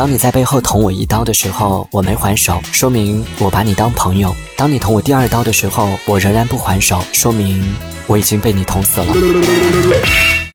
当你在背后捅我一刀的时候我没还手。说明我把你当朋友。当你捅我第二刀的时候我仍然不还手。说明我已经被你捅死了。